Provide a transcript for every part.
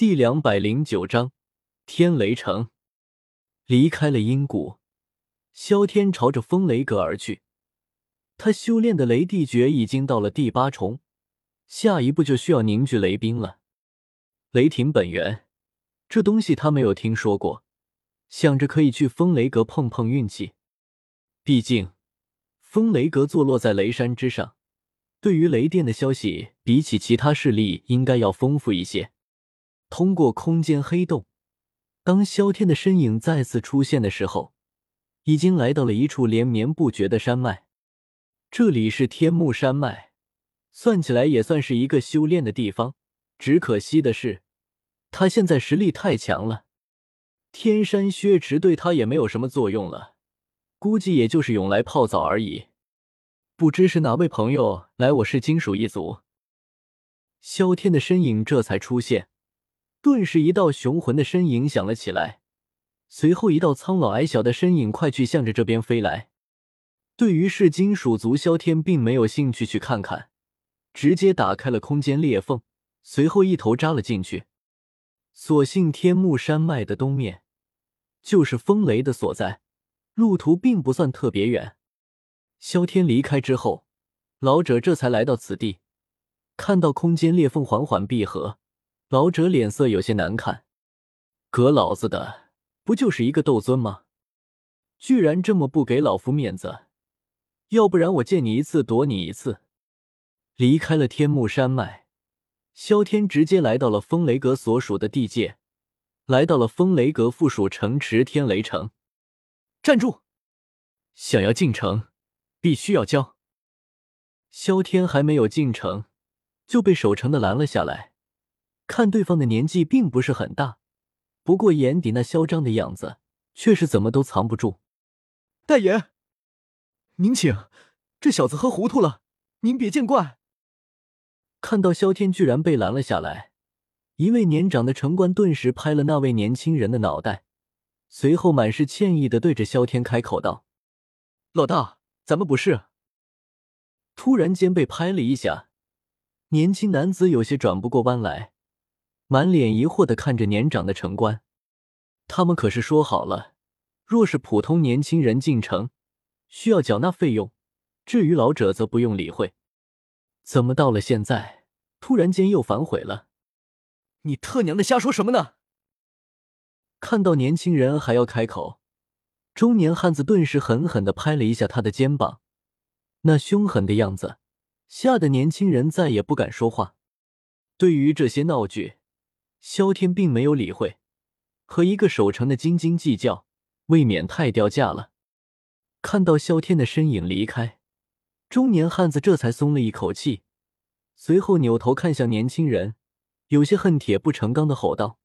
第两百零九章天雷城。离开了阴谷，萧天朝着风雷阁而去。他修炼的雷地诀已经到了第八重，下一步就需要凝聚雷兵了。雷霆本源，这东西他没有听说过，想着可以去风雷阁碰碰运气。毕竟，风雷阁坐落在雷山之上，对于雷电的消息，比起其他势力应该要丰富一些。通过空间黑洞，当萧天的身影再次出现的时候，已经来到了一处连绵不绝的山脉。这里是天目山脉，算起来也算是一个修炼的地方。只可惜的是，他现在实力太强了，天山薛池对他也没有什么作用了，估计也就是用来泡澡而已。不知是哪位朋友来？我是金属一族。萧天的身影这才出现。顿时，一道雄浑的身影响了起来，随后一道苍老矮小的身影快去向着这边飞来。对于是金属族，萧天并没有兴趣去看看，直接打开了空间裂缝，随后一头扎了进去。所幸天幕山脉的东面就是风雷的所在，路途并不算特别远。萧天离开之后，老者这才来到此地，看到空间裂缝缓缓闭合。老者脸色有些难看，革老子的，不就是一个斗尊吗？居然这么不给老夫面子！要不然我见你一次躲你一次。离开了天幕山脉，萧天直接来到了风雷阁所属的地界，来到了风雷阁附属城池天雷城。站住！想要进城，必须要交。萧天还没有进城，就被守城的拦了下来。看对方的年纪并不是很大，不过眼底那嚣张的样子却是怎么都藏不住。大爷，您请，这小子喝糊涂了，您别见怪。看到萧天居然被拦了下来，一位年长的城官顿时拍了那位年轻人的脑袋，随后满是歉意的对着萧天开口道：“老大，咱们不是。”突然间被拍了一下，年轻男子有些转不过弯来。满脸疑惑的看着年长的城官，他们可是说好了，若是普通年轻人进城，需要缴纳费用，至于老者则不用理会。怎么到了现在，突然间又反悔了？你特娘的瞎说什么呢？看到年轻人还要开口，中年汉子顿时狠狠的拍了一下他的肩膀，那凶狠的样子，吓得年轻人再也不敢说话。对于这些闹剧。萧天并没有理会，和一个守城的斤斤计较，未免太掉价了。看到萧天的身影离开，中年汉子这才松了一口气，随后扭头看向年轻人，有些恨铁不成钢的吼道：“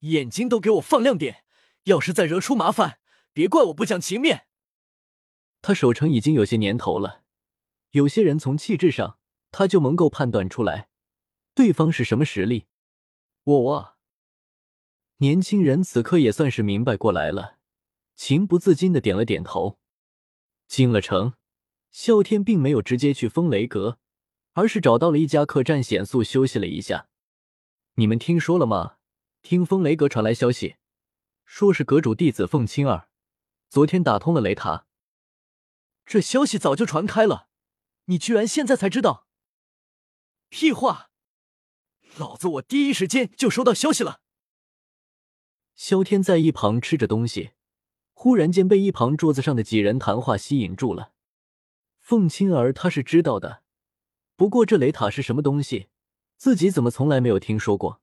眼睛都给我放亮点！要是再惹出麻烦，别怪我不讲情面。”他守城已经有些年头了，有些人从气质上，他就能够判断出来，对方是什么实力。我我，年轻人此刻也算是明白过来了，情不自禁的点了点头。进了城，啸天并没有直接去风雷阁，而是找到了一家客栈，显宿休息了一下。你们听说了吗？听风雷阁传来消息，说是阁主弟子凤青儿昨天打通了雷塔。这消息早就传开了，你居然现在才知道？屁话！老子我第一时间就收到消息了。萧天在一旁吃着东西，忽然间被一旁桌子上的几人谈话吸引住了。凤青儿他是知道的，不过这雷塔是什么东西，自己怎么从来没有听说过？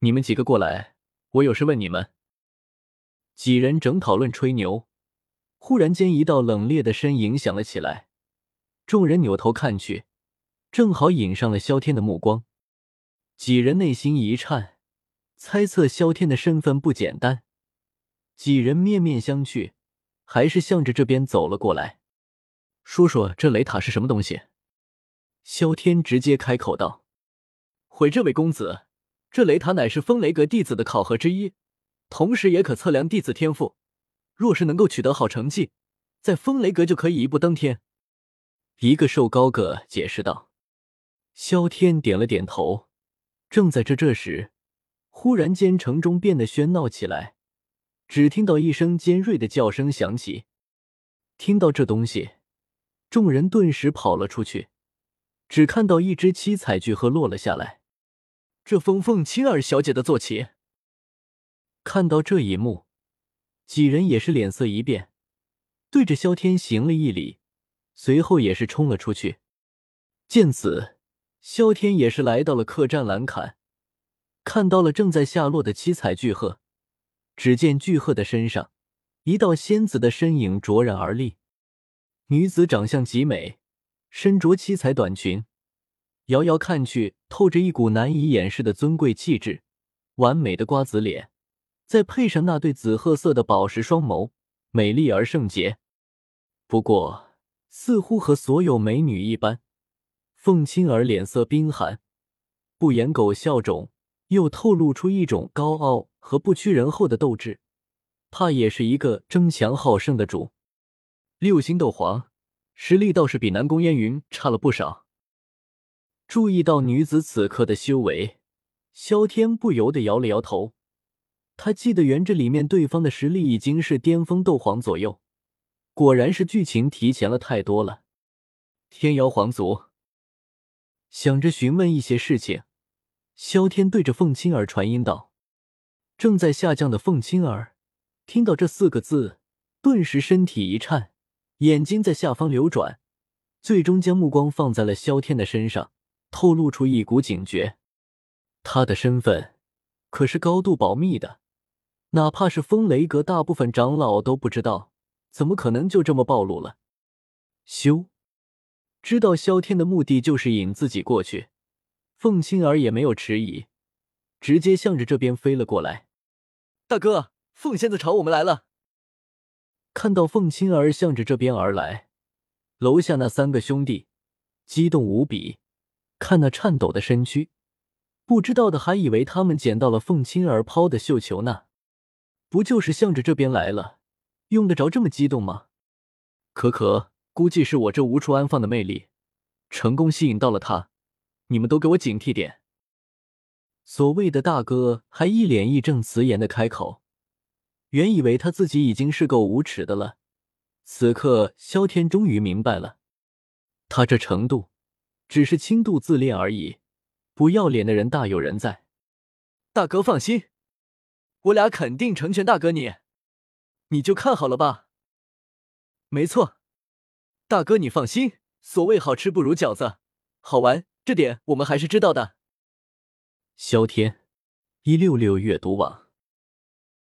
你们几个过来，我有事问你们。几人正讨论吹牛，忽然间一道冷冽的身影响了起来，众人扭头看去，正好引上了萧天的目光。几人内心一颤，猜测萧天的身份不简单。几人面面相觑，还是向着这边走了过来。说说这雷塔是什么东西？萧天直接开口道：“回这位公子，这雷塔乃是风雷阁弟子的考核之一，同时也可测量弟子天赋。若是能够取得好成绩，在风雷阁就可以一步登天。”一个瘦高个解释道。萧天点了点头。正在这这时，忽然间，城中变得喧闹起来，只听到一声尖锐的叫声响起。听到这东西，众人顿时跑了出去，只看到一只七彩巨鹤落了下来。这风凤青儿小姐的坐骑。看到这一幕，几人也是脸色一变，对着萧天行了一礼，随后也是冲了出去。见此，萧天也是来到了客栈栏坎，看到了正在下落的七彩巨鹤。只见巨鹤的身上，一道仙子的身影卓然而立。女子长相极美，身着七彩短裙，遥遥看去，透着一股难以掩饰的尊贵气质。完美的瓜子脸，再配上那对紫褐色的宝石双眸，美丽而圣洁。不过，似乎和所有美女一般。凤青儿脸色冰寒，不言苟笑中又透露出一种高傲和不屈人后的斗志，怕也是一个争强好胜的主。六星斗皇，实力倒是比南宫烟云差了不少。注意到女子此刻的修为，萧天不由得摇了摇头。他记得原这里面对方的实力已经是巅峰斗皇左右，果然是剧情提前了太多了。天瑶皇族。想着询问一些事情，萧天对着凤青儿传音道：“正在下降的凤青儿，听到这四个字，顿时身体一颤，眼睛在下方流转，最终将目光放在了萧天的身上，透露出一股警觉。他的身份可是高度保密的，哪怕是风雷阁大部分长老都不知道，怎么可能就这么暴露了？修。”知道萧天的目的就是引自己过去，凤青儿也没有迟疑，直接向着这边飞了过来。大哥，凤仙子朝我们来了。看到凤青儿向着这边而来，楼下那三个兄弟激动无比，看那颤抖的身躯，不知道的还以为他们捡到了凤青儿抛的绣球呢。不就是向着这边来了，用得着这么激动吗？可可。估计是我这无处安放的魅力，成功吸引到了他。你们都给我警惕点。所谓的大哥还一脸义正辞严的开口，原以为他自己已经是够无耻的了，此刻萧天终于明白了，他这程度只是轻度自恋而已，不要脸的人大有人在。大哥放心，我俩肯定成全大哥你，你就看好了吧。没错。大哥，你放心，所谓好吃不如饺子，好玩这点我们还是知道的。萧天，一六六阅读网。